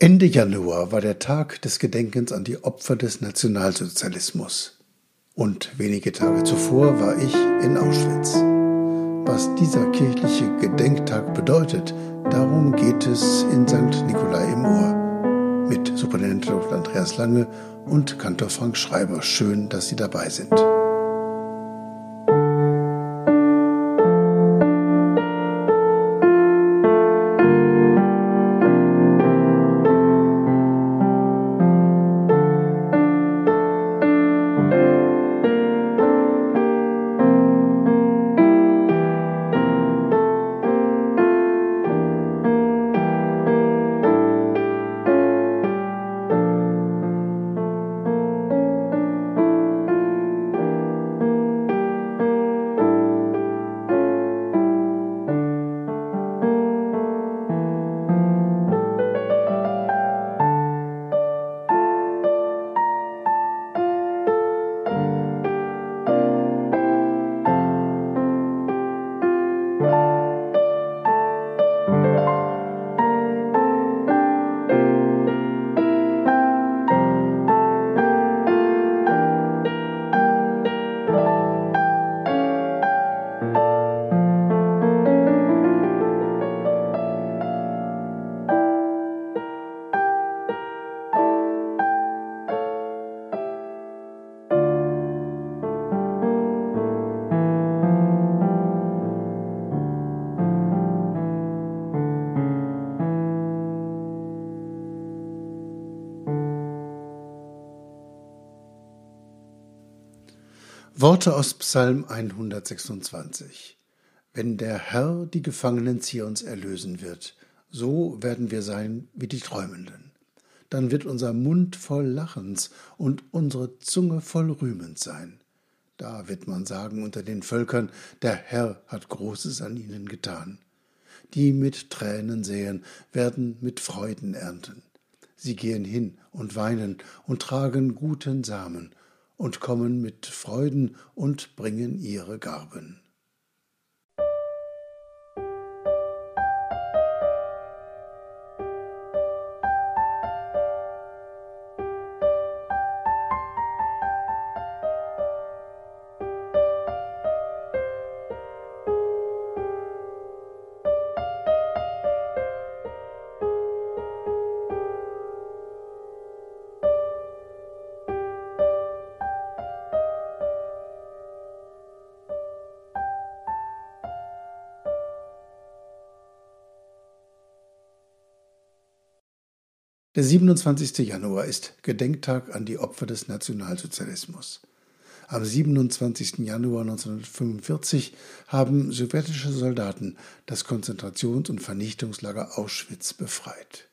Ende Januar war der Tag des Gedenkens an die Opfer des Nationalsozialismus. Und wenige Tage zuvor war ich in Auschwitz. Was dieser kirchliche Gedenktag bedeutet, darum geht es in St. Nikolai im Ohr. Mit Superintendent Dr. Andreas Lange und Kantor Frank Schreiber. Schön, dass Sie dabei sind. Worte aus Psalm 126. Wenn der Herr die Gefangenen Zions erlösen wird, so werden wir sein wie die Träumenden. Dann wird unser Mund voll Lachens und unsere Zunge voll Rühmens sein. Da wird man sagen unter den Völkern, der Herr hat Großes an ihnen getan. Die mit Tränen säen, werden mit Freuden ernten. Sie gehen hin und weinen und tragen guten Samen und kommen mit Freuden und bringen ihre Garben. Der 27. Januar ist Gedenktag an die Opfer des Nationalsozialismus. Am 27. Januar 1945 haben sowjetische Soldaten das Konzentrations- und Vernichtungslager Auschwitz befreit.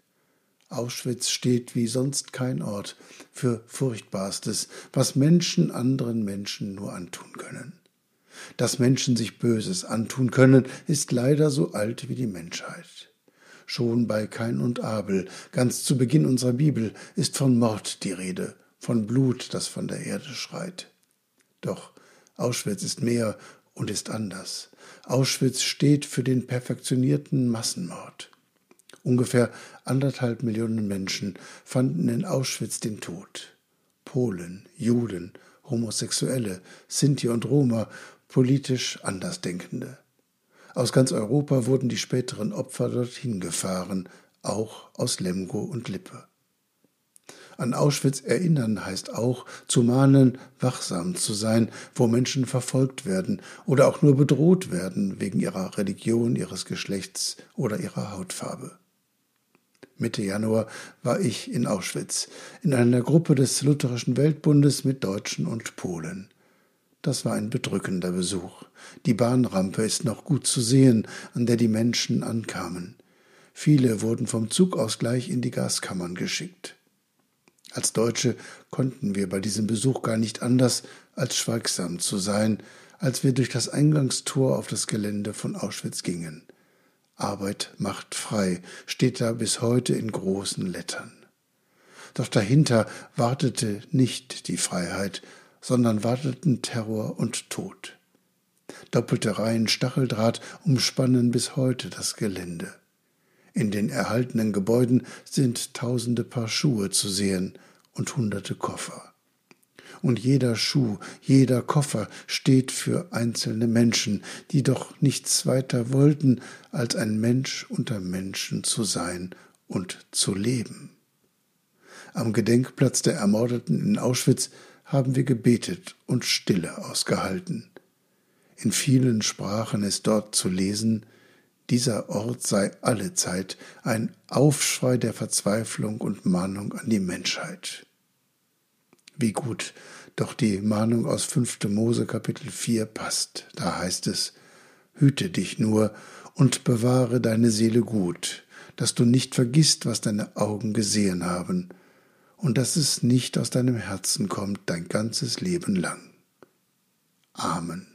Auschwitz steht wie sonst kein Ort für Furchtbarstes, was Menschen anderen Menschen nur antun können. Dass Menschen sich Böses antun können, ist leider so alt wie die Menschheit. Schon bei Kain und Abel, ganz zu Beginn unserer Bibel, ist von Mord die Rede, von Blut, das von der Erde schreit. Doch Auschwitz ist mehr und ist anders. Auschwitz steht für den perfektionierten Massenmord. Ungefähr anderthalb Millionen Menschen fanden in Auschwitz den Tod. Polen, Juden, Homosexuelle, Sinti und Roma, politisch Andersdenkende. Aus ganz Europa wurden die späteren Opfer dorthin gefahren, auch aus Lemgo und Lippe. An Auschwitz erinnern heißt auch, zu mahnen, wachsam zu sein, wo Menschen verfolgt werden oder auch nur bedroht werden wegen ihrer Religion, ihres Geschlechts oder ihrer Hautfarbe. Mitte Januar war ich in Auschwitz, in einer Gruppe des Lutherischen Weltbundes mit Deutschen und Polen. Das war ein bedrückender Besuch. Die Bahnrampe ist noch gut zu sehen, an der die Menschen ankamen. Viele wurden vom Zug aus gleich in die Gaskammern geschickt. Als Deutsche konnten wir bei diesem Besuch gar nicht anders, als schweigsam zu sein, als wir durch das Eingangstor auf das Gelände von Auschwitz gingen. Arbeit macht frei, steht da bis heute in großen Lettern. Doch dahinter wartete nicht die Freiheit, sondern warteten Terror und Tod. Doppelte Reihen Stacheldraht umspannen bis heute das Gelände. In den erhaltenen Gebäuden sind tausende Paar Schuhe zu sehen und hunderte Koffer. Und jeder Schuh, jeder Koffer steht für einzelne Menschen, die doch nichts weiter wollten, als ein Mensch unter Menschen zu sein und zu leben. Am Gedenkplatz der Ermordeten in Auschwitz haben wir gebetet und Stille ausgehalten. In vielen Sprachen ist dort zu lesen, dieser Ort sei allezeit ein Aufschrei der Verzweiflung und Mahnung an die Menschheit. Wie gut doch die Mahnung aus 5. Mose Kapitel 4 passt. Da heißt es, Hüte dich nur und bewahre deine Seele gut, dass du nicht vergisst, was deine Augen gesehen haben, und dass es nicht aus deinem Herzen kommt dein ganzes Leben lang. Amen.